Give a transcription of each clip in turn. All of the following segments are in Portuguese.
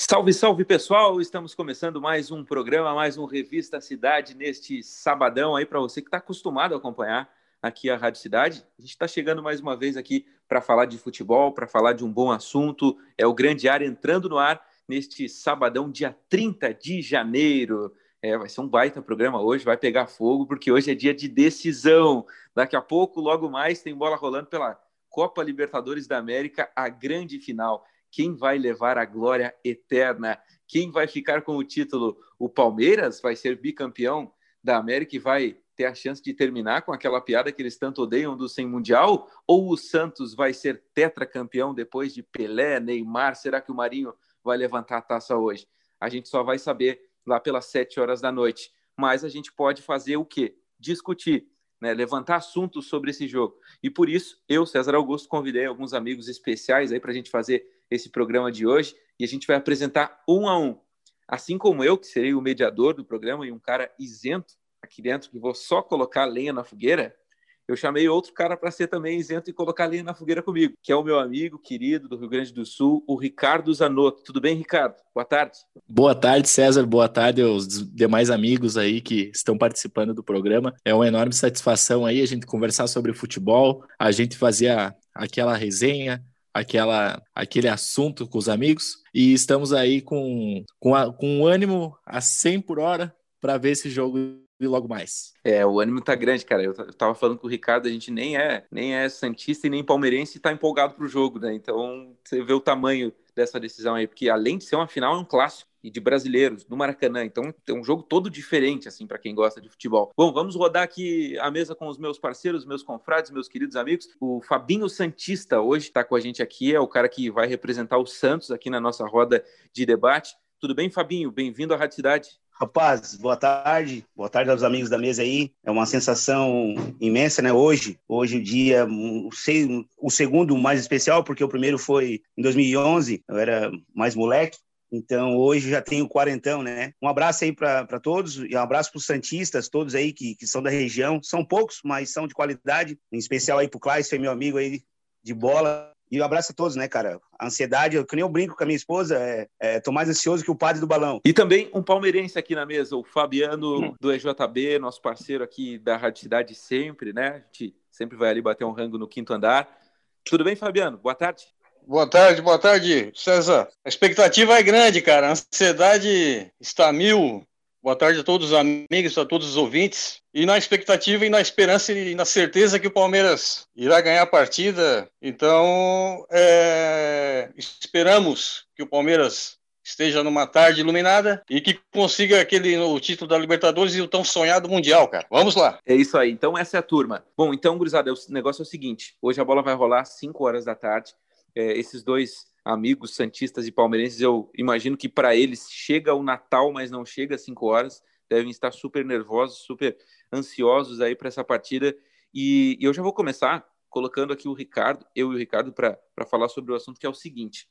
Salve, salve pessoal! Estamos começando mais um programa, mais um Revista Cidade neste sabadão aí para você que está acostumado a acompanhar aqui a Rádio Cidade. A gente está chegando mais uma vez aqui para falar de futebol, para falar de um bom assunto. É o Grande Ar entrando no ar neste sabadão, dia 30 de janeiro. É, vai ser um baita programa hoje, vai pegar fogo, porque hoje é dia de decisão. Daqui a pouco, logo mais, tem bola rolando pela Copa Libertadores da América, a grande final quem vai levar a glória eterna? Quem vai ficar com o título? O Palmeiras vai ser bicampeão da América e vai ter a chance de terminar com aquela piada que eles tanto odeiam do sem mundial? Ou o Santos vai ser tetracampeão depois de Pelé, Neymar? Será que o Marinho vai levantar a taça hoje? A gente só vai saber lá pelas sete horas da noite. Mas a gente pode fazer o quê? Discutir, né? levantar assuntos sobre esse jogo. E por isso, eu, César Augusto, convidei alguns amigos especiais aí para a gente fazer esse programa de hoje e a gente vai apresentar um a um. Assim como eu, que serei o mediador do programa e um cara isento aqui dentro, que vou só colocar lenha na fogueira, eu chamei outro cara para ser também isento e colocar lenha na fogueira comigo, que é o meu amigo querido do Rio Grande do Sul, o Ricardo Zanotto. Tudo bem, Ricardo? Boa tarde. Boa tarde, César. Boa tarde aos demais amigos aí que estão participando do programa. É uma enorme satisfação aí a gente conversar sobre futebol, a gente fazer aquela resenha, aquela, aquele assunto com os amigos e estamos aí com, com, a, com um ânimo a 100 por hora para ver esse jogo e logo mais. É, o ânimo tá grande, cara. Eu, eu tava falando com o Ricardo, a gente nem é nem é santista e nem palmeirense e tá empolgado pro jogo, né? Então, você vê o tamanho dessa decisão aí, porque além de ser uma final, é um clássico e de brasileiros no Maracanã. Então é um jogo todo diferente assim para quem gosta de futebol. Bom, vamos rodar aqui a mesa com os meus parceiros, meus confrades, meus queridos amigos. O Fabinho Santista hoje está com a gente aqui, é o cara que vai representar o Santos aqui na nossa roda de debate. Tudo bem, Fabinho? Bem-vindo à Rádio Cidade. Rapaz, boa tarde, boa tarde aos amigos da mesa aí. É uma sensação imensa, né? Hoje, hoje o dia, sei, o segundo mais especial, porque o primeiro foi em 2011, eu era mais moleque, então, hoje já tenho quarentão, né? Um abraço aí para todos e um abraço para os Santistas, todos aí que, que são da região. São poucos, mas são de qualidade. Em especial aí para o Klaes, meu amigo aí de bola. E um abraço a todos, né, cara? A ansiedade, eu, que nem eu brinco com a minha esposa, é, é, tô mais ansioso que o padre do balão. E também um palmeirense aqui na mesa, o Fabiano hum. do EJB, nosso parceiro aqui da Rádio Cidade sempre, né? A gente sempre vai ali bater um rango no quinto andar. Tudo bem, Fabiano? Boa tarde. Boa tarde, boa tarde, César. A expectativa é grande, cara. A ansiedade está mil. Boa tarde a todos os amigos, a todos os ouvintes. E na expectativa e na esperança e na certeza que o Palmeiras irá ganhar a partida. Então, é... esperamos que o Palmeiras esteja numa tarde iluminada e que consiga aquele o título da Libertadores e o tão sonhado Mundial, cara. Vamos lá. É isso aí. Então, essa é a turma. Bom, então, gurizada, o negócio é o seguinte: hoje a bola vai rolar às 5 horas da tarde é, esses dois amigos santistas e palmeirenses, eu imagino que para eles chega o Natal, mas não chega às 5 horas, devem estar super nervosos, super ansiosos aí para essa partida. E, e, eu já vou começar colocando aqui o Ricardo, eu e o Ricardo, para falar sobre o assunto que é o seguinte.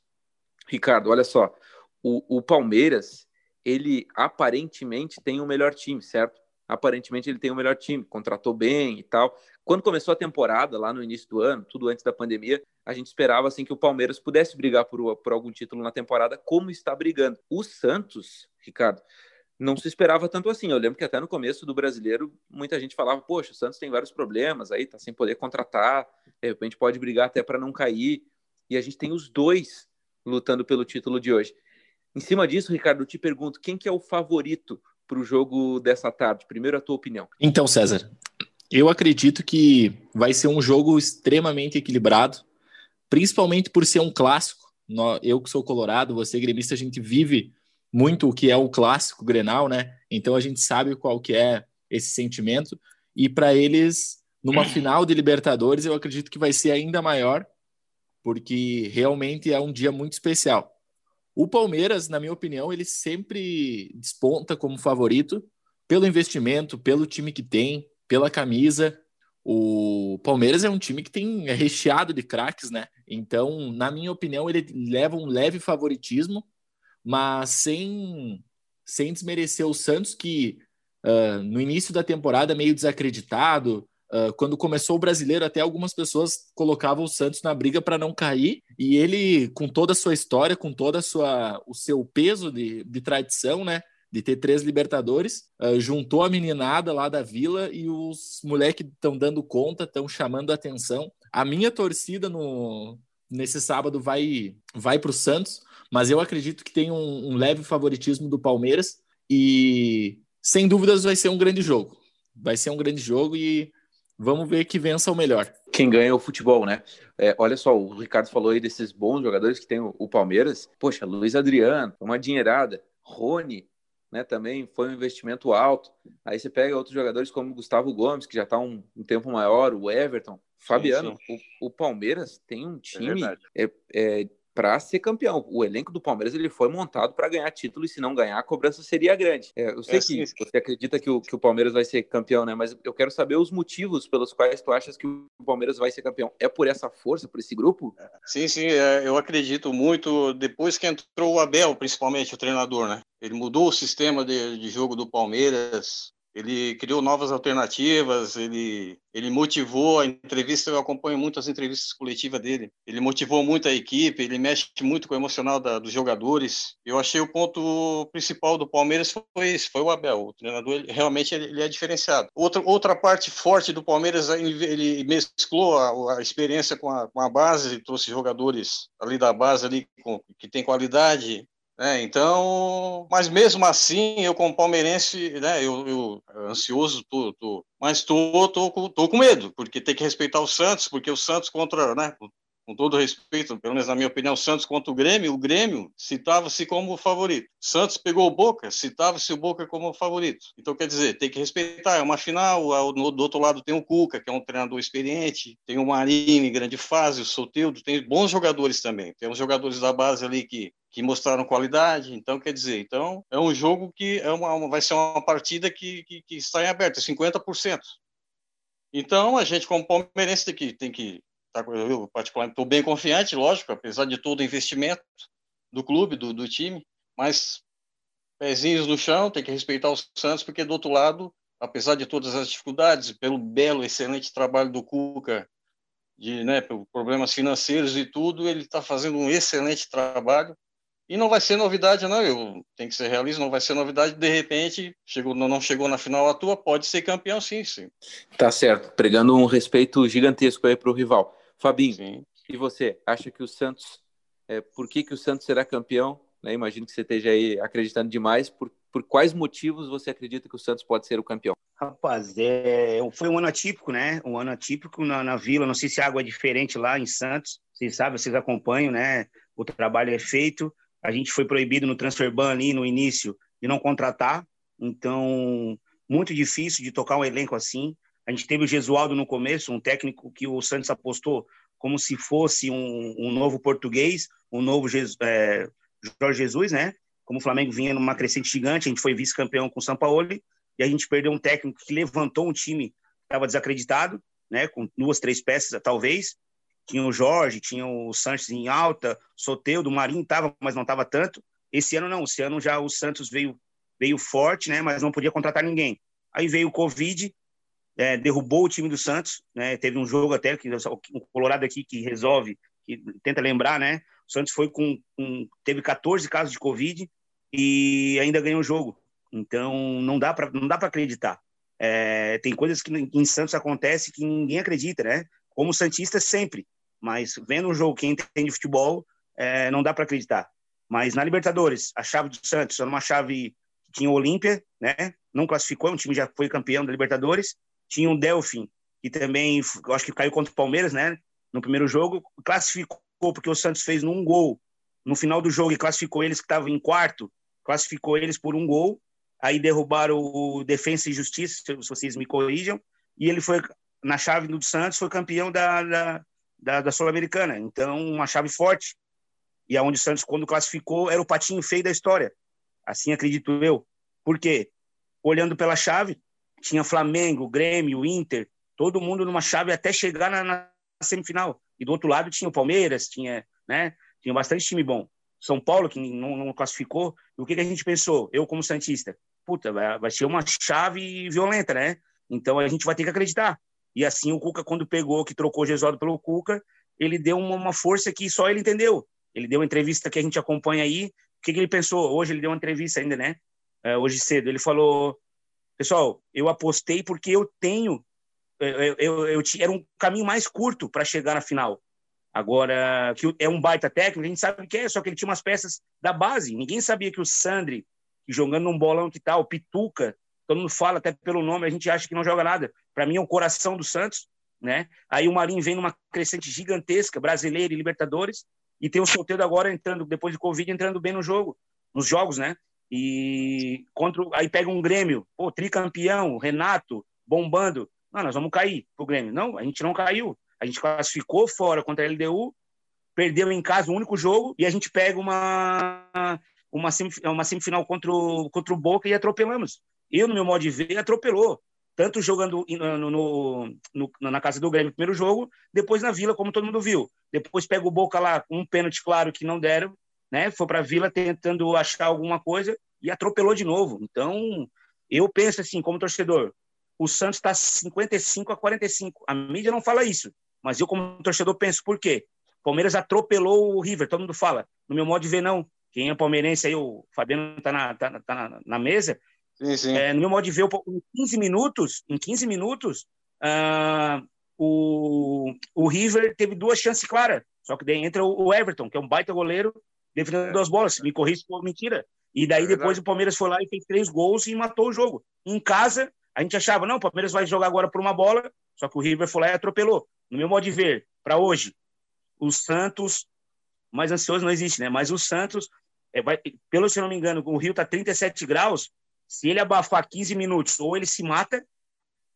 Ricardo, olha só, o, o Palmeiras, ele aparentemente tem o melhor time, certo? Aparentemente ele tem o melhor time, contratou bem e tal. Quando começou a temporada, lá no início do ano, tudo antes da pandemia, a gente esperava assim que o Palmeiras pudesse brigar por, por algum título na temporada, como está brigando. O Santos, Ricardo, não se esperava tanto assim. Eu lembro que até no começo do brasileiro, muita gente falava: Poxa, o Santos tem vários problemas aí, tá sem poder contratar, de repente pode brigar até para não cair. E a gente tem os dois lutando pelo título de hoje. Em cima disso, Ricardo, eu te pergunto: quem que é o favorito para o jogo dessa tarde? Primeiro, a tua opinião. Então, César, eu acredito que vai ser um jogo extremamente equilibrado, principalmente por ser um clássico. Eu que sou colorado, você gremista, a gente vive muito o que é o clássico Grenal, né? Então a gente sabe qual que é esse sentimento e para eles numa final de Libertadores eu acredito que vai ser ainda maior, porque realmente é um dia muito especial. O Palmeiras, na minha opinião, ele sempre desponta como favorito pelo investimento, pelo time que tem, pela camisa. O Palmeiras é um time que tem é recheado de craques, né? Então, na minha opinião, ele leva um leve favoritismo, mas sem, sem desmerecer o Santos, que uh, no início da temporada meio desacreditado, Uh, quando começou o brasileiro, até algumas pessoas colocavam o Santos na briga para não cair, e ele, com toda a sua história, com toda a sua, o seu peso de, de tradição, né? De ter três Libertadores, uh, juntou a meninada lá da vila e os moleques estão dando conta, estão chamando a atenção. A minha torcida no, nesse sábado vai, vai para o Santos, mas eu acredito que tem um, um leve favoritismo do Palmeiras e sem dúvidas vai ser um grande jogo. Vai ser um grande jogo e vamos ver que vença o melhor. Quem ganha é o futebol, né? É, olha só, o Ricardo falou aí desses bons jogadores que tem o, o Palmeiras. Poxa, Luiz Adriano, uma dinheirada. Rony, né, também foi um investimento alto. Aí você pega outros jogadores como Gustavo Gomes, que já está um, um, tempo maior, o Everton. Fabiano, sim, sim. O, o, Palmeiras tem um é time é, é para ser campeão. O elenco do Palmeiras ele foi montado para ganhar título e se não ganhar, a cobrança seria grande. É, eu sei é, que sim. você acredita que o, que o Palmeiras vai ser campeão, né? Mas eu quero saber os motivos pelos quais tu achas que o Palmeiras vai ser campeão. É por essa força, por esse grupo? Sim, sim, é, eu acredito muito. Depois que entrou o Abel, principalmente o treinador, né? Ele mudou o sistema de, de jogo do Palmeiras, ele criou novas alternativas, ele, ele motivou a entrevista, eu acompanho muito as entrevistas coletivas dele, ele motivou muito a equipe, ele mexe muito com o emocional da, dos jogadores. Eu achei o ponto principal do Palmeiras foi esse, foi o Abel, o treinador, ele, realmente ele, ele, é diferenciado. Outra, outra parte forte do Palmeiras, ele, mesclou a, a experiência com a, com a base, trouxe jogadores ali da base ali com, que tem qualidade, é, então, mas mesmo assim, eu como palmeirense, né, eu, eu ansioso, tô, tô, mas tô, tô, tô com medo, porque tem que respeitar o Santos, porque o Santos contra, né, com todo respeito, pelo menos na minha opinião, Santos contra o Grêmio, o Grêmio citava-se como favorito. Santos pegou o Boca, citava-se o Boca como favorito. Então, quer dizer, tem que respeitar, é uma final, do outro lado tem o Cuca, que é um treinador experiente, tem o Marinho em grande fase, o Soteldo, tem bons jogadores também. Tem uns jogadores da base ali que que mostraram qualidade. Então, quer dizer, então é um jogo que é uma, vai ser uma partida que, que, que está em aberto, 50%. Então, a gente, como palmeirense, tem que, tem que Tá, eu, particularmente, estou bem confiante, lógico, apesar de todo o investimento do clube, do, do time, mas pezinhos no chão, tem que respeitar o Santos, porque do outro lado, apesar de todas as dificuldades, pelo belo, excelente trabalho do Cuca, de, né, problemas financeiros e tudo, ele está fazendo um excelente trabalho. E não vai ser novidade, não. Eu tenho que ser realista, não vai ser novidade. De repente, chegou, não chegou na final à tua, pode ser campeão, sim, sim. Tá certo, pregando um respeito gigantesco aí para o rival. Fabinho, Sim. e você? Acha que o Santos, é, por que, que o Santos será campeão? Né? Imagino que você esteja aí acreditando demais. Por, por quais motivos você acredita que o Santos pode ser o campeão? Rapaz, é, foi um ano atípico, né? Um ano atípico na, na Vila. Não sei se a água é diferente lá em Santos. Vocês sabem, vocês acompanham, né? O trabalho é feito. A gente foi proibido no transfer ban ali no início de não contratar. Então, muito difícil de tocar um elenco assim. A gente teve o Gesualdo no começo, um técnico que o Santos apostou como se fosse um, um novo português, um novo Jesus, é, Jorge Jesus, né? Como o Flamengo vinha numa crescente gigante, a gente foi vice-campeão com o São Paulo e a gente perdeu um técnico que levantou um time que estava desacreditado, né? Com duas, três peças, talvez. Tinha o Jorge, tinha o Santos em alta, Soteudo, Marinho estava, mas não estava tanto. Esse ano não, esse ano já o Santos veio veio forte, né? Mas não podia contratar ninguém. Aí veio o Covid, é, derrubou o time do Santos, né? Teve um jogo até que o Colorado aqui que resolve, que tenta lembrar, né? O Santos foi com, com teve 14 casos de Covid e ainda ganhou o jogo. Então não dá para não dá para acreditar. É, tem coisas que em Santos acontece que ninguém acredita, né? Como santista sempre, mas vendo um jogo que entende futebol, é, não dá para acreditar. Mas na Libertadores, a chave do Santos era uma chave que tinha o Olímpia, né? Não classificou, um time já foi campeão da Libertadores tinha um Delfim, que também, acho que caiu contra o Palmeiras, né? No primeiro jogo, classificou, porque o Santos fez num gol no final do jogo e classificou eles que estavam em quarto, classificou eles por um gol. Aí derrubaram o Defensa e Justiça, se vocês me corrijam, e ele foi na chave do Santos, foi campeão da, da, da, da Sul-Americana. Então, uma chave forte. E aonde o Santos, quando classificou, era o patinho feio da história. Assim acredito eu. Por quê? Olhando pela chave, tinha Flamengo, Grêmio, Inter, todo mundo numa chave até chegar na, na, semifinal. E do outro lado tinha o Palmeiras, tinha, né, tinha bastante time bom. São Paulo, que não, não classificou. E o que, que, a gente pensou? Eu, como Santista, puta, vai, vai ser uma chave violenta, né? Então a gente vai ter que acreditar. E assim o Cuca, quando pegou, que trocou o Gesualdo pelo Cuca, ele deu uma, uma, força que só ele entendeu. Ele deu uma entrevista que a gente acompanha aí. O que, que ele pensou? Hoje ele deu uma entrevista ainda, né? É, hoje cedo. Ele falou: Pessoal, eu apostei porque eu tenho. Eu, eu, eu, era um caminho mais curto para chegar na final. Agora, que é um baita técnico, a gente sabe que é, só que ele tinha umas peças da base. Ninguém sabia que o Sandri, jogando num bolão que tal, Pituca, todo mundo fala até pelo nome, a gente acha que não joga nada. Para mim é o coração do Santos, né? Aí o Marinho vem numa crescente gigantesca, brasileiro e Libertadores, e tem o Solteiro agora entrando, depois de Covid, entrando bem no jogo, nos jogos, né? E contra, aí pega um Grêmio, pô, tricampeão, Renato, bombando. Não, nós vamos cair pro Grêmio. Não, a gente não caiu. A gente classificou fora contra a LDU, perdeu em casa o único jogo e a gente pega uma uma, semifinal, uma semifinal contra o, contra o Boca e atropelamos. Eu, no meu modo de ver, atropelou. Tanto jogando no, no, no, na casa do Grêmio, primeiro jogo, depois na Vila, como todo mundo viu. Depois pega o Boca lá, um pênalti claro que não deram, né? Foi para a Vila tentando achar alguma coisa e atropelou de novo. Então, eu penso assim, como torcedor, o Santos está 55 a 45. A mídia não fala isso, mas eu, como torcedor, penso por quê? Palmeiras atropelou o River, todo mundo fala. No meu modo de ver, não. Quem é palmeirense aí, o Fabiano está na, tá, tá na, na, mesa. Sim, sim. É, no meu modo de ver, em 15 minutos, em 15 minutos, uh, o, o River teve duas chances claras. Só que daí entra o, Everton, que é um baita goleiro, defendendo duas bolas. Me corrija se for mentira. E daí é depois o Palmeiras foi lá e fez três gols e matou o jogo. Em casa, a gente achava, não, o Palmeiras vai jogar agora por uma bola, só que o River foi lá e atropelou. No meu modo de ver, para hoje, o Santos, mais ansioso não existe, né? Mas o Santos, é, vai, pelo se não me engano, o Rio tá 37 graus, se ele abafar 15 minutos, ou ele se mata,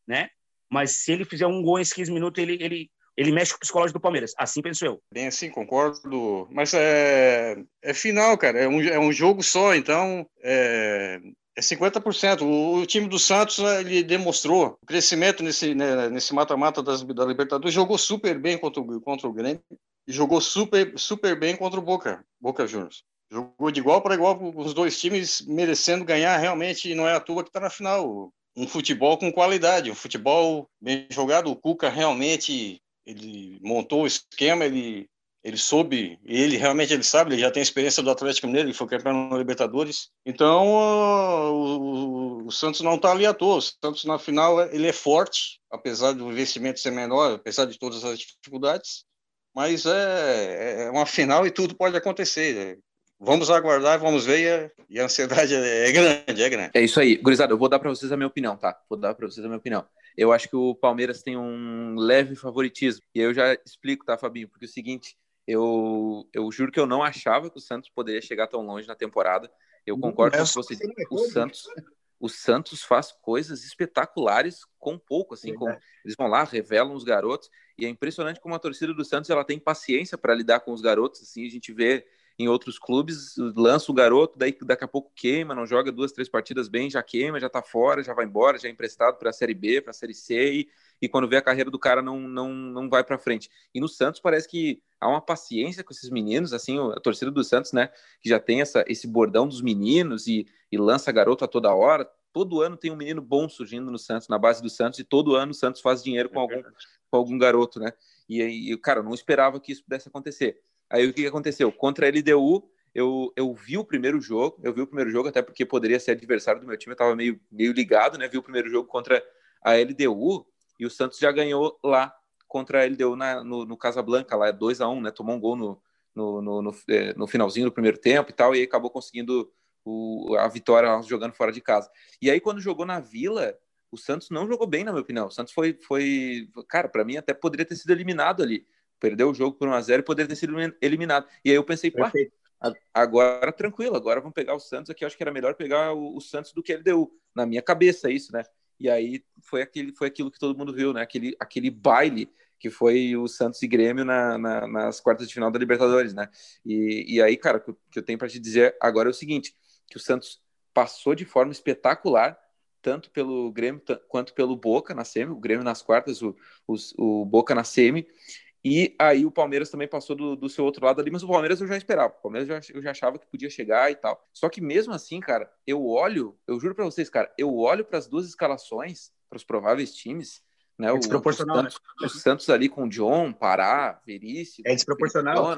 né? Mas se ele fizer um gol em 15 minutos, ele, ele, ele mexe com o psicológico do Palmeiras. Assim penso eu. Bem assim, concordo. Mas é, é final, cara. É um, é um jogo só, então é, é 50%. O, o time do Santos ele demonstrou o crescimento nesse né, nesse mata-mata da Libertadores. Jogou super bem contra o, contra o Grêmio e jogou super, super bem contra o Boca, Boca Juniors. Jogou de igual para igual com os dois times, merecendo ganhar realmente. Não é à toa que está na final. Um futebol com qualidade, um futebol bem jogado. O Cuca realmente ele montou o esquema, ele ele soube, ele realmente ele sabe, ele já tem experiência do Atlético Mineiro, ele foi campeão na Libertadores. Então o, o, o Santos não está ali à toa. O Santos na final ele é forte, apesar do investimento ser menor, apesar de todas as dificuldades. Mas é, é uma final e tudo pode acontecer. Vamos aguardar, vamos ver e a, ansiedade é, é grande, é grande. É isso aí, gurizada. Eu vou dar para vocês a minha opinião, tá? Vou dar para vocês a minha opinião. Eu acho que o Palmeiras tem um leve favoritismo. E eu já explico, tá, Fabinho? Porque é o seguinte, eu, eu juro que eu não achava que o Santos poderia chegar tão longe na temporada. Eu concordo com você. O Santos, o Santos faz coisas espetaculares com pouco, assim, com, eles vão lá, revelam os garotos, e é impressionante como a torcida do Santos ela tem paciência para lidar com os garotos, assim, a gente vê em outros clubes, lança o garoto, daí daqui a pouco queima, não joga duas, três partidas bem, já queima, já tá fora, já vai embora, já é emprestado para a Série B, para a Série C, e, e, quando vê a carreira do cara não, não, não vai para frente. E no Santos parece que há uma paciência com esses meninos, assim, a torcida do Santos, né, que já tem essa, esse bordão dos meninos e, e lança garoto a toda hora, todo ano tem um menino bom surgindo no Santos, na base do Santos, e todo ano o Santos faz dinheiro com algum, com algum garoto, né? E aí, cara, eu não esperava que isso pudesse acontecer. Aí o que aconteceu? Contra a LDU, eu, eu vi o primeiro jogo, eu vi o primeiro jogo, até porque poderia ser adversário do meu time, eu estava meio, meio ligado, né? Vi o primeiro jogo contra a LDU e o Santos já ganhou lá contra a LDU na, no, no Casablanca, lá 2 a 1 um, né? Tomou um gol no, no, no, no, é, no, finalzinho do primeiro tempo e tal, e acabou conseguindo o, a vitória jogando fora de casa. E aí, quando jogou na Vila, o Santos não jogou bem, na minha opinião. O Santos foi, foi cara, para mim até poderia ter sido eliminado ali perdeu o jogo por 1x0 e poderia ter sido eliminado. E aí eu pensei, pá, agora tranquilo, agora vamos pegar o Santos aqui. Eu acho que era melhor pegar o, o, Santos do que ele deu. Na minha cabeça, isso, né? E aí foi, aquele, foi aquilo que todo mundo viu, né? Aquele, aquele baile que foi o Santos e Grêmio na, na, nas quartas de final da Libertadores, né? E, e aí, cara, o que eu tenho para te dizer agora é o seguinte: que o Santos passou de forma espetacular, tanto pelo Grêmio quanto pelo Boca na semi, o Grêmio nas quartas, o, o, o Boca na semi, e aí o Palmeiras também passou do, do, seu outro lado ali, mas o Palmeiras eu já esperava. O Palmeiras eu já, eu já achava que podia chegar e tal. Só que mesmo assim, cara, eu olho, eu juro para vocês, cara, eu olho para as duas escalações, para os prováveis times, Né? É desproporcional. O, Santos, né? o Santos ali com o John, Pará, Veríssimo. É desproporcional.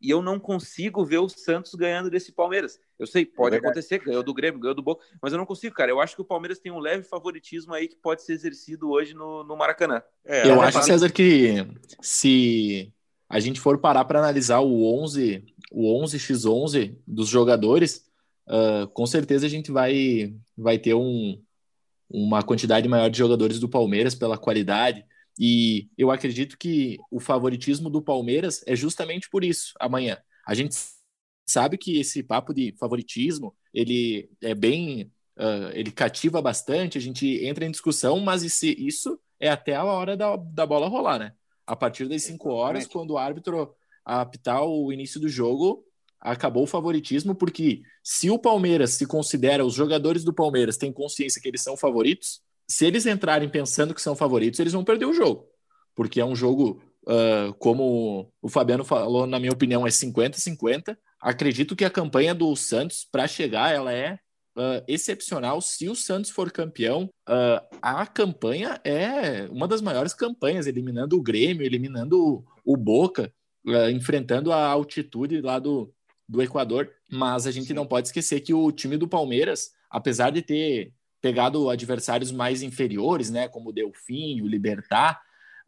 E eu não consigo ver o Santos ganhando desse Palmeiras. Eu sei, pode é acontecer, ganhou do Grêmio, ganhou do Boca, mas eu não consigo, cara. Eu acho que o Palmeiras tem um leve favoritismo aí que pode ser exercido hoje no, no Maracanã. É, eu acho, César, que se a gente for parar para analisar o 11, o 11x11 dos jogadores, uh, com certeza a gente vai, vai ter um, uma quantidade maior de jogadores do Palmeiras pela qualidade, e eu acredito que o favoritismo do Palmeiras é justamente por isso, amanhã. A gente sabe que esse papo de favoritismo, ele é bem... Uh, ele cativa bastante, a gente entra em discussão, mas isso é até a hora da, da bola rolar, né? A partir das 5 horas, quando o árbitro apitar o início do jogo, acabou o favoritismo, porque se o Palmeiras se considera, os jogadores do Palmeiras têm consciência que eles são favoritos, se eles entrarem pensando que são favoritos, eles vão perder o jogo. Porque é um jogo, uh, como o Fabiano falou, na minha opinião, é 50-50. Acredito que a campanha do Santos, para chegar, ela é uh, excepcional. Se o Santos for campeão, uh, a campanha é uma das maiores campanhas, eliminando o Grêmio, eliminando o, o Boca, enfrentando a altitude lá do, do Equador. Mas a gente não pode esquecer que o time do Palmeiras, apesar de ter pegado adversários mais inferiores, né, como o Delfim, o Libertar,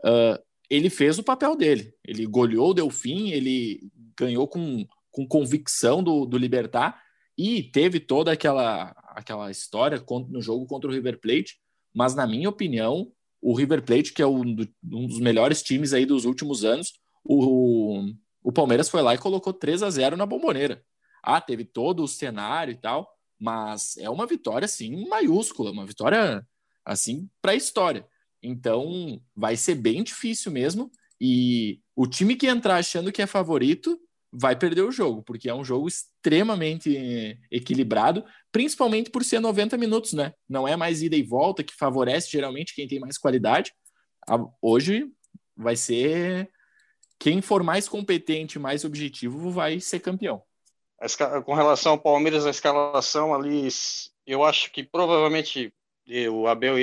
uh, ele fez o papel dele. Ele goleou o Delfim, ele ganhou com, com convicção do, do Libertar e teve toda aquela, aquela história no jogo contra o River Plate, mas na minha opinião, o River Plate, que é um, um dos melhores times aí dos últimos anos, o, o Palmeiras foi lá e colocou 3 a 0 na bomboneira. Ah, teve todo o cenário e tal, mas é uma vitória assim maiúscula, uma vitória assim para a história. Então vai ser bem difícil mesmo e o time que entrar achando que é favorito vai perder o jogo, porque é um jogo extremamente equilibrado, principalmente por ser 90 minutos, né? Não é mais ida e volta que favorece geralmente quem tem mais qualidade. Hoje vai ser quem for mais competente, mais objetivo vai ser campeão com relação ao Palmeiras, a escalação ali, eu acho que provavelmente o Abel,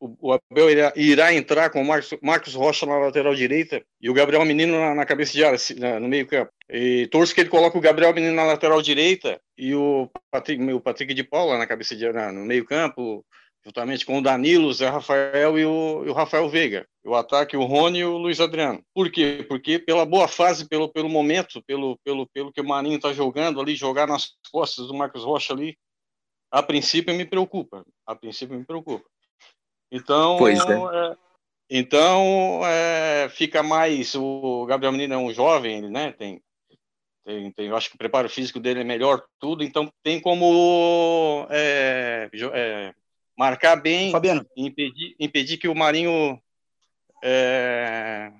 o Abel irá, irá entrar com o Marcos, Marcos, Rocha na lateral direita e o Gabriel Menino na, na cabeça de área, no meio campo. E torço que ele coloque o Gabriel Menino na lateral direita e o Patrick, o Patrick de Paula na cabeça de área, no meio campo, juntamente com o Danilo, o Zé Rafael e o, e o, Rafael Veiga. O ataque, o Rony e o Luiz Adriano. Por quê? Porque pela boa fase, pelo, pelo momento, pelo, pelo, pelo que o Marinho está jogando ali, jogar nas costas do Marcos Rocha ali, a princípio me preocupa. A princípio me preocupa. Então, pois é. é então é, fica mais. O Gabriel Menino é um jovem, né? Tem, tem, tem, eu acho que o preparo físico dele é melhor, tudo, então tem como é, é, marcar bem, Fabiano. impedir, impedir que o Marinho é,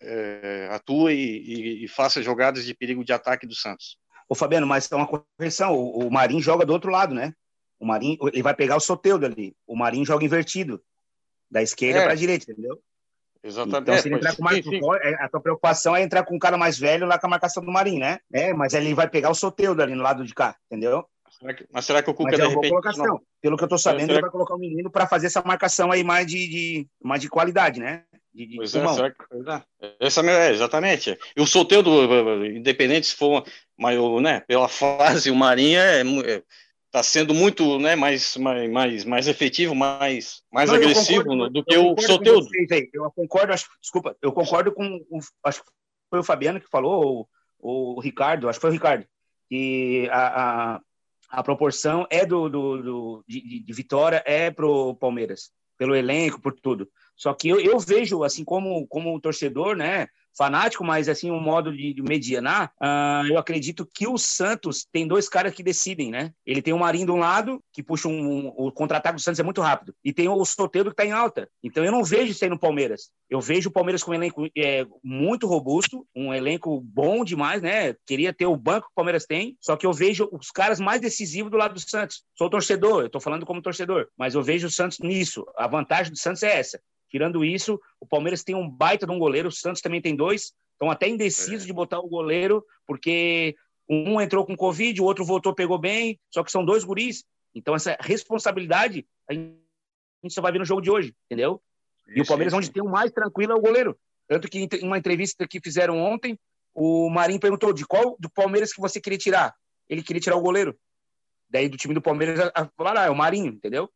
é, atue e, e, faça jogadas de perigo de ataque do Santos. Ô Fabiano, mas é uma correção, o, o Marinho joga do outro lado, né? O Marinho, ele vai pegar o Soteudo ali. O Marinho joga invertido, da esquerda é. para a direita, entendeu? Exatamente. Então, se ele entrar com mais, sim. a tua preocupação é entrar com um cara mais velho lá com a marcação do Marinho, né? É, mas ele vai pegar o Soteudo ali no lado de cá, entendeu? Será que, mas será que o Cuca, mas é repente... Colocação. Não... Pelo que eu estou sabendo, ele vai colocar o menino para fazer essa marcação aí mais de, de, mais de qualidade, né? De, de pois é, será que... É. Essa é, exatamente. E o solteiro, independente se for, mas, né, pela fase, o Marinha é, é está sendo muito né, mais, mais, mais, mais efetivo, mais, mais Não, agressivo concordo, do que o Soteudo. Eu concordo, acho, desculpa, eu concordo com o, acho que foi o Fabiano que falou, ou, o Ricardo, acho que foi o Ricardo, que a, a, a proporção é do, do, do de, de, vitória é pro Palmeiras, pelo elenco, por tudo. Só que eu, eu vejo, assim, como, como torcedor, né, fanático, mas assim, um modo de, de medianar, uh, eu acredito que o Santos tem dois caras que decidem, né? Ele tem o Marinho de um lado, que puxa um, um o contra-ataque do Santos é muito rápido, e tem o Soteldo que tá em alta. Então eu não vejo isso aí no Palmeiras. Eu vejo o Palmeiras com um elenco é, muito robusto, um elenco bom demais, né? Queria ter o banco que o Palmeiras tem, só que eu vejo os caras mais decisivos do lado do Santos. Sou torcedor, eu tô falando como torcedor, mas eu vejo o Santos nisso. A vantagem do Santos é essa. Tirando isso, o Palmeiras tem um baita de um goleiro, o Santos também tem dois. Estão até indecisos é. de botar o goleiro, porque um entrou com Covid, o outro voltou, pegou bem, só que são dois guris. Então, essa responsabilidade a gente só vai ver no jogo de hoje, entendeu? e o Palmeiras, onde tem o mais tranquilo, é o goleiro. Tanto que em uma entrevista que fizeram ontem, o Marinho perguntou de qual do Palmeiras que você queria tirar. Ele queria tirar o goleiro. Daí do time do Palmeiras falaram, ah, é o Marinho, entendeu?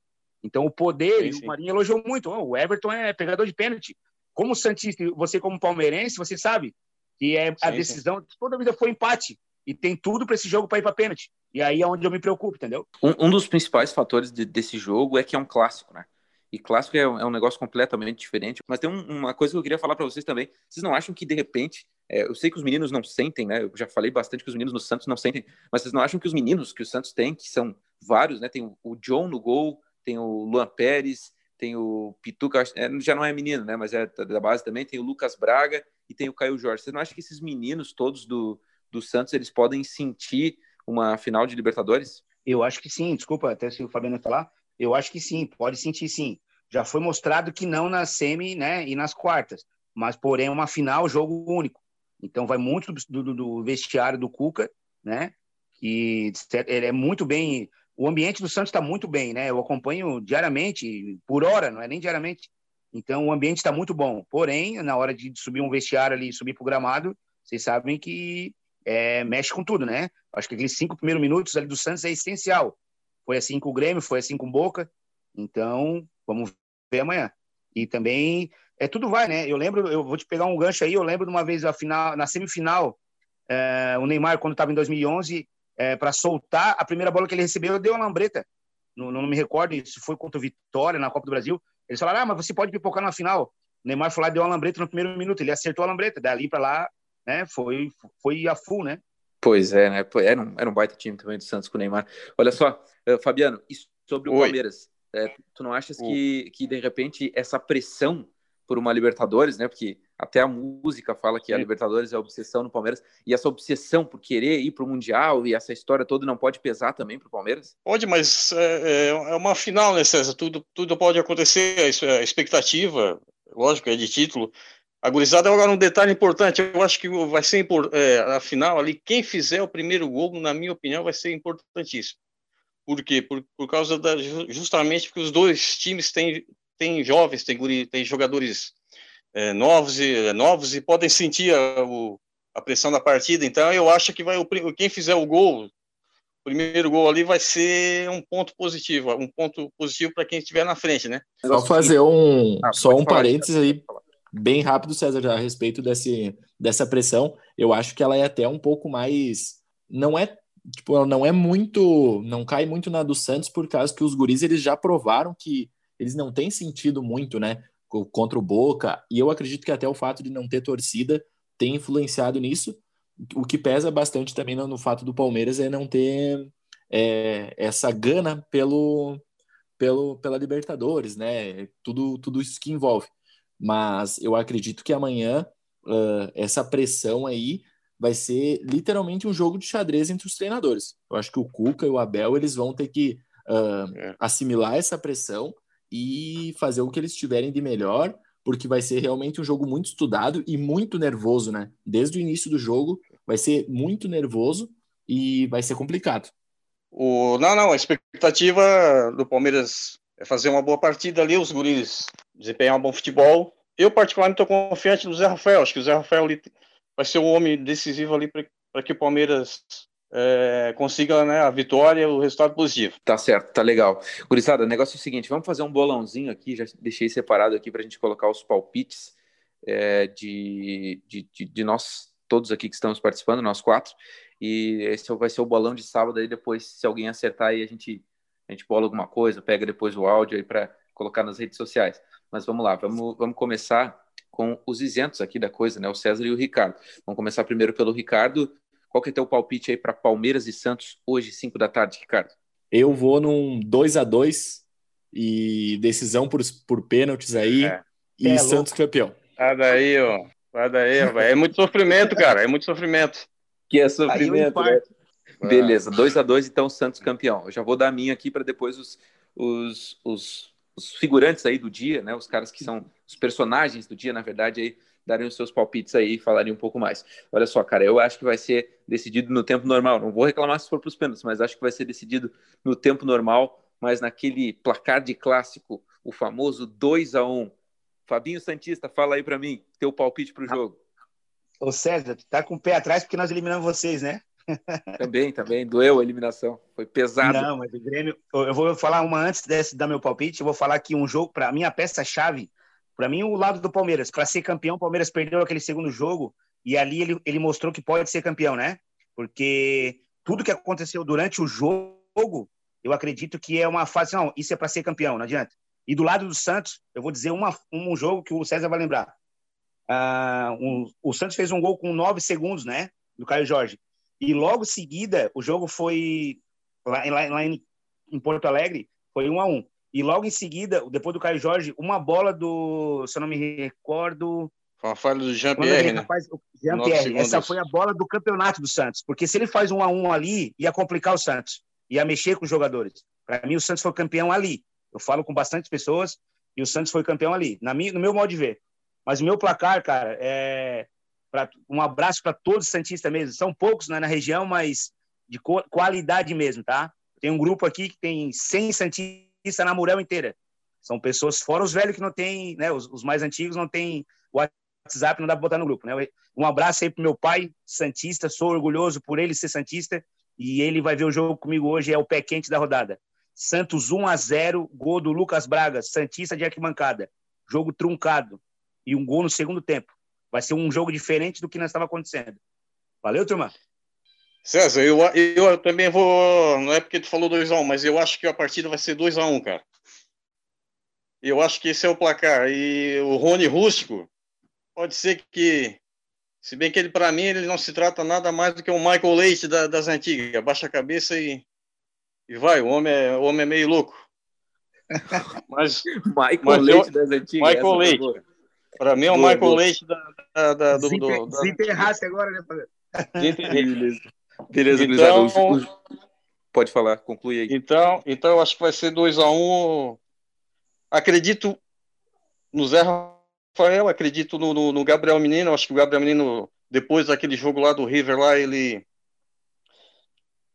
Então o poder, sim, sim. o Marinho elogiou muito. Oh, o Everton é pegador de pênalti. Como Santista, você como palmeirense, você sabe que é sim, a decisão, toda vida foi empate. E tem tudo para esse jogo para ir para pênalti. E aí é onde eu me preocupo, entendeu? Um, um dos principais fatores de, desse jogo é que é um clássico, né? E clássico é um, é um negócio completamente diferente. Mas tem um, uma coisa que eu queria falar para vocês também. Vocês não acham que, de repente, é, eu sei que os meninos não sentem, né? Eu já falei bastante que os meninos no Santos não sentem, mas vocês não acham que os meninos que o Santos tem, que são vários, né? Tem o John no gol, tem o Luan Pérez, tem o Pituca, é, já não é menino, né? Mas é da base também, tem o Lucas Braga e tem o Caio Jorge. Vocês não acham que esses meninos todos do, do Santos, eles podem sentir uma final de Libertadores? Eu acho que sim, desculpa até se o Fabiano falar, eu acho que sim, pode sentir sim já foi mostrado que não na semi né, e nas quartas, mas porém uma final, jogo único. Então vai muito do, do, do vestiário do Cuca, né? Que ele é muito bem. O ambiente do Santos está muito bem, né? Eu acompanho diariamente, por hora, não é nem diariamente. Então o ambiente está muito bom. Porém, na hora de subir um vestiário ali, subir para o gramado, vocês sabem que é, mexe com tudo, né? Acho que aqueles cinco primeiros minutos ali do Santos é essencial. Foi assim com o Grêmio, foi assim com o Boca. Então, vamos ver amanhã. E também é tudo vai, né? Eu lembro, eu vou te pegar um gancho aí. Eu lembro de uma vez a final, na semifinal, é, o Neymar quando estava em 2011 é, para soltar a primeira bola que ele recebeu, deu uma lambreta. Não, não me recordo se foi contra o Vitória na Copa do Brasil. Eles falaram: "Ah, mas você pode pipocar na final". O Neymar foi lá deu uma lambreta no primeiro minuto. Ele acertou a lambreta. Dali para lá, né? Foi foi a full, né? Pois é, né? Era um, era um baita time também do Santos com o Neymar. Olha só, eh, Fabiano, sobre o Oi. Palmeiras. É, tu não achas que, que, de repente, essa pressão por uma Libertadores, né? Porque até a música fala que a Libertadores é a obsessão no Palmeiras, e essa obsessão por querer ir para o Mundial e essa história toda não pode pesar também para o Palmeiras? Pode, mas é, é, é, uma final, né, César? Tudo, tudo pode acontecer, a expectativa, lógico, é de título. A gurizada agora um detalhe importante, eu acho que vai ser é, a final ali, quem fizer o primeiro gol, na minha opinião, vai ser importantíssimo. Por quê? Por, por causa da justamente porque os dois times têm, têm jovens, têm, têm jogadores é, novos e é, novos e podem sentir a, o, a pressão da partida. Então eu acho que vai o, quem fizer o gol, o primeiro gol ali vai ser um ponto positivo, um ponto positivo para quem estiver na frente, né? Só fazer um ah, só um parênteses aí bem rápido, César, a respeito desse, dessa pressão. Eu acho que ela é até um pouco mais não é tipo, ela não é muito, não cai muito na do Santos por causa que os guris eles já provaram que eles não têm sentido muito, né, contra o Boca, e eu acredito que até o fato de não ter torcida tem influenciado nisso. O que pesa bastante também no, no fato do Palmeiras é não ter é, essa gana pelo, pelo pela Libertadores, né? Tudo tudo isso que envolve. Mas eu acredito que amanhã uh, essa pressão aí vai ser literalmente um jogo de xadrez entre os treinadores. Eu acho que o Cuca e o Abel eles vão ter que uh, assimilar essa pressão e fazer o que eles tiverem de melhor, porque vai ser realmente um jogo muito estudado e muito nervoso, né? Desde o início do jogo vai ser muito nervoso e vai ser complicado. O, não, não, a expectativa do Palmeiras é fazer uma boa partida ali, os guris desempenhar um bom futebol. Eu, particularmente, estou confiante no Zé Rafael. Acho que o Zé Rafael vai ser o homem decisivo ali para que o Palmeiras é, consiga né, a vitória, o resultado positivo. Tá certo, tá legal. Gurizada, o negócio é o seguinte: vamos fazer um bolãozinho aqui, já deixei separado aqui para a gente colocar os palpites é, de, de, de, de, nós todos aqui que estamos participando, nós quatro. E esse vai ser o bolão de sábado aí depois, se alguém acertar aí, a gente, a gente bola alguma coisa, pega depois o áudio aí para colocar nas redes sociais. Mas vamos lá, vamos, vamos começar com os isentos aqui da coisa, né? O César e o Ricardo. Vamos começar primeiro pelo Ricardo. Qual que é teu palpite aí para Palmeiras e Santos hoje, 5 da tarde, Ricardo? Eu vou num 2 a 2 e decisão por, por pênaltis aí é. e é Santos louco. campeão. Vai daí, ó. Vai daí, ó. É muito sofrimento, cara. É muito sofrimento. Que é sofrimento, né? Beleza, 2 a 2 então Santos campeão. Eu já vou dar a minha aqui para depois os, os, os os figurantes aí do dia, né? Os caras que são os personagens do dia, na verdade, aí darem os seus palpites aí e falarem um pouco mais. Olha só, cara, eu acho que vai ser decidido no tempo normal. Não vou reclamar se for para os pênaltis, mas acho que vai ser decidido no tempo normal, mas naquele placar de clássico, o famoso 2 a 1 Fabinho Santista, fala aí para mim, teu palpite para o jogo. Ô César, tá com o pé atrás porque nós eliminamos vocês, né? Também, também, doeu a eliminação. Foi pesado. Não, mas o Grêmio. Eu vou falar uma antes desse dar meu palpite. Eu vou falar aqui um jogo, para mim, a peça-chave. Para mim, o lado do Palmeiras. Para ser campeão, o Palmeiras perdeu aquele segundo jogo e ali ele, ele mostrou que pode ser campeão, né? Porque tudo que aconteceu durante o jogo, eu acredito que é uma fase. Não, isso é para ser campeão, não adianta. E do lado do Santos, eu vou dizer uma, um jogo que o César vai lembrar. Uh, um, o Santos fez um gol com nove segundos, né? Do Caio Jorge. E logo em seguida, o jogo foi lá, lá, lá em, em, Porto Alegre, foi um a um. E logo em seguida, depois do Caio Jorge, uma bola do, se eu não me recordo, foi uma falha do Jean-Pierre, né? Jean-Pierre, essa foi a bola do campeonato do Santos, porque se ele faz um a um ali, ia complicar o Santos, ia mexer com os jogadores. Para mim, o Santos foi campeão ali. Eu falo com bastante pessoas e o Santos foi campeão ali, na minha, no meu modo de ver. Mas o meu placar, cara, é Pra, um abraço para todos os Santistas mesmo. São poucos né, na região, mas de qualidade mesmo, tá? Tem um grupo aqui que tem 100 Santistas na Murel inteira. São pessoas, fora os velhos que não tem, né? Os, os mais antigos não tem WhatsApp, não dá para botar no grupo, né? Um abraço aí pro meu pai, Santista, sou orgulhoso por ele ser Santista e ele vai ver o jogo comigo hoje, é o pé quente da rodada. Santos 1 a 0 gol do Lucas Braga, Santista de arquibancada. Jogo truncado e um gol no segundo tempo. Vai ser um jogo diferente do que nós estava acontecendo. Valeu, turma? César, eu, eu também vou. Não é porque tu falou 2x1, um, mas eu acho que a partida vai ser 2x1, um, cara. Eu acho que esse é o placar. E o Rony Rústico, pode ser que. Se bem que ele, para mim, ele não se trata nada mais do que um Michael Leite da, das antigas. Baixa a cabeça e, e vai. O homem é, o homem é meio louco. Mas, Michael mas Leite eu, das antigas. Michael Leite. Para mim é o Michael boa. Leite da, da, da, do, do, da... Se enterrasse agora, né? Beleza. Beleza, então, Pode falar, conclui aí. Então, então eu acho que vai ser 2x1. Um. Acredito no Zé Rafael, acredito no, no, no, Gabriel Menino. Acho que o Gabriel Menino, depois daquele jogo lá do River, lá, ele.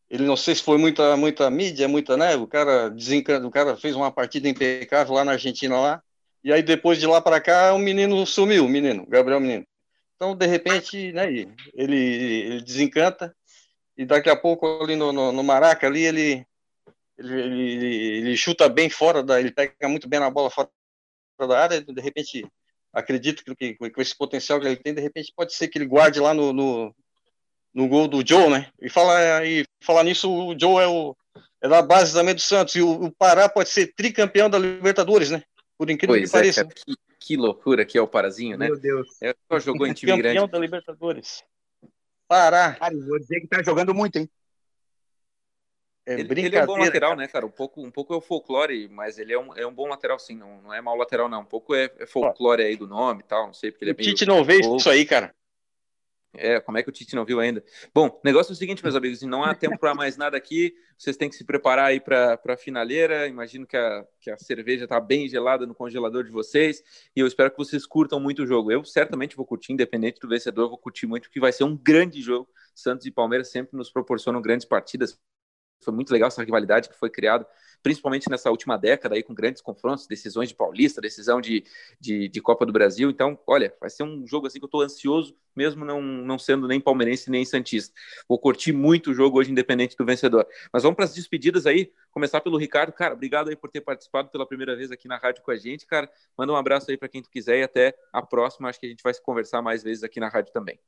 Ele não sei se foi muita, muita mídia, muita, né? O cara desencan... o cara fez uma partida impecável lá na Argentina lá. E aí depois de lá para cá, o menino sumiu, o menino, Gabriel Menino. Então, de repente, né, ele, ele desencanta e daqui a pouco ali no, no, no Maraca, ali ele, ele, ele, ele, chuta bem fora da, ele pega muito bem na bola fora da área, de repente, acredito que, que com esse potencial que ele tem, de repente pode ser que ele guarde lá no, no, no gol do Joe, né? E falar e falar nisso, o Joe é o é da base também do Santos e o, o Pará pode ser tricampeão da Libertadores, né? Por incrível pois que é, pareça. que, que, loucura que é o Parazinho, né? Meu Deus. É, só jogou em time grande. Campeão da Libertadores. Pará. Cara, vou dizer que tá jogando muito, hein? É ele, ele, é um bom lateral, cara. né, cara? Um pouco, um pouco é o folclore, mas ele é um, é um bom lateral, sim. Não, não é mau lateral, não. Um pouco é, é folclore aí do nome e tal. Não sei porque ele é o meio. Tite não vê isso aí, cara. É, como é que o Tite não viu ainda? Bom, o negócio é o seguinte, meus amigos, não há tempo para mais nada aqui. Vocês têm que se preparar aí para a finaleira. Imagino que a, que a cerveja está bem gelada no congelador de vocês. E eu espero que vocês curtam muito o jogo. Eu certamente vou curtir, independente do vencedor, vou curtir muito, porque vai ser um grande jogo. Santos e Palmeiras sempre nos proporcionam grandes partidas. Foi muito legal essa rivalidade que foi criada principalmente nessa última década aí com grandes confrontos, decisões de Paulista, decisão de, de, de Copa do Brasil. Então, olha, vai ser um jogo assim que eu estou ansioso, mesmo não, não sendo nem palmeirense nem santista. Vou curtir muito o jogo hoje, independente do vencedor. Mas vamos para as despedidas aí. Começar pelo Ricardo, cara, obrigado aí por ter participado pela primeira vez aqui na rádio com a gente, cara. Manda um abraço aí para quem tu quiser e até a próxima. Acho que a gente vai se conversar mais vezes aqui na rádio também.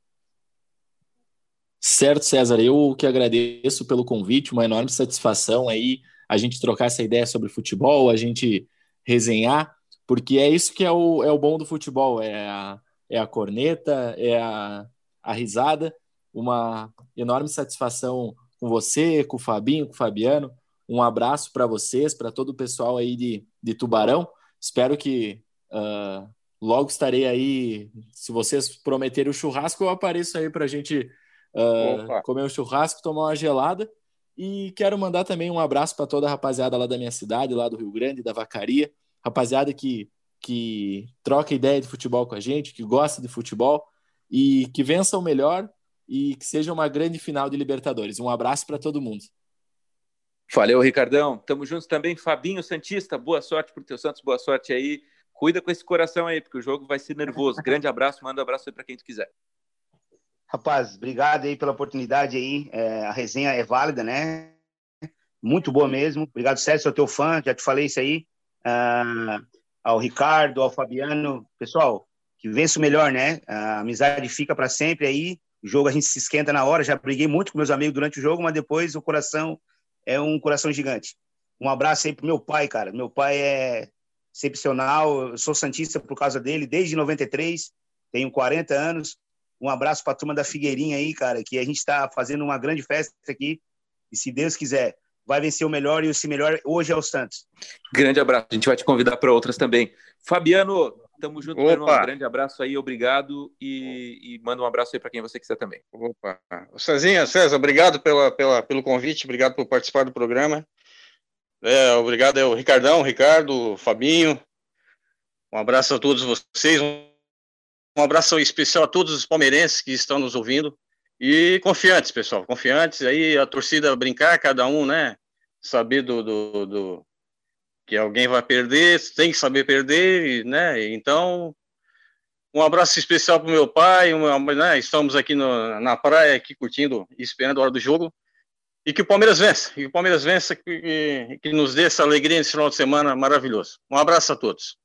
Certo, César. Eu que agradeço pelo convite, uma enorme satisfação aí a gente trocar essa ideia sobre futebol, a gente resenhar, porque é isso que é o, é o bom do futebol, é a, é a corneta, é a, a risada, uma enorme satisfação com você, com o Fabinho, com o Fabiano, um abraço para vocês, para todo o pessoal aí de, de Tubarão, espero que uh, logo estarei aí, se vocês prometerem o churrasco, eu apareço aí para a gente uh, comer um churrasco, tomar uma gelada, e quero mandar também um abraço para toda a rapaziada lá da minha cidade, lá do Rio Grande, da Vacaria. Rapaziada que, que troca ideia de futebol com a gente, que gosta de futebol e que vença o melhor e que seja uma grande final de Libertadores. Um abraço para todo mundo. Valeu, Ricardão. Tamo juntos também. Fabinho Santista, boa sorte pro teu Santos, boa sorte aí cuida com esse coração aí, porque o jogo vai ser nervoso. Grande abraço, manda um abraço aí para quem tu quiser. Rapaz, obrigado aí pela oportunidade aí. É, a resenha é válida, né? Muito boa mesmo. Obrigado, Sérgio, sou teu fã, já te falei isso aí. Uh, ao Ricardo, ao Fabiano. Pessoal, que vença o melhor, né? A amizade fica para sempre aí. O jogo a gente se esquenta na hora. Já briguei muito com meus amigos durante o jogo, mas depois o coração é um coração gigante. Um abraço aí pro meu pai, cara. Meu pai é excepcional. Eu sou santista por causa dele desde 93. Tenho 40 anos. Um abraço para a turma da Figueirinha aí, cara, que a gente está fazendo uma grande festa aqui. E se Deus quiser, vai vencer o melhor e o se melhor hoje é o Santos. Grande abraço. A gente vai te convidar para outras também. Fabiano, Tamo junto, Opa. meu irmão. Um grande abraço aí, obrigado. E, e manda um abraço aí para quem você quiser também. Opa. Cezinha, César, obrigado pela, pela, pelo convite, obrigado por participar do programa. É, obrigado é o Ricardão, Ricardo, Fabinho. Um abraço a todos vocês. Um abraço especial a todos os palmeirenses que estão nos ouvindo. E confiantes, pessoal, confiantes. Aí a torcida brincar, cada um, né? Saber do, do, do que alguém vai perder, tem que saber perder, né? Então, um abraço especial para o meu pai, uma, né? estamos aqui no, na praia, aqui curtindo esperando a hora do jogo, e que o Palmeiras vença, e que o Palmeiras vença, que, que nos dê essa alegria nesse final de semana maravilhoso. Um abraço a todos.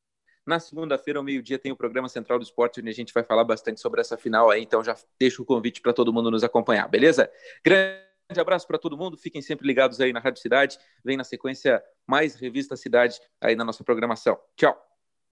Na segunda-feira, ao meio-dia, tem o programa Central do Esporte, onde a gente vai falar bastante sobre essa final aí, então já deixo o convite para todo mundo nos acompanhar, beleza? Grande abraço para todo mundo. Fiquem sempre ligados aí na Rádio Cidade. Vem na sequência mais Revista Cidade aí na nossa programação. Tchau.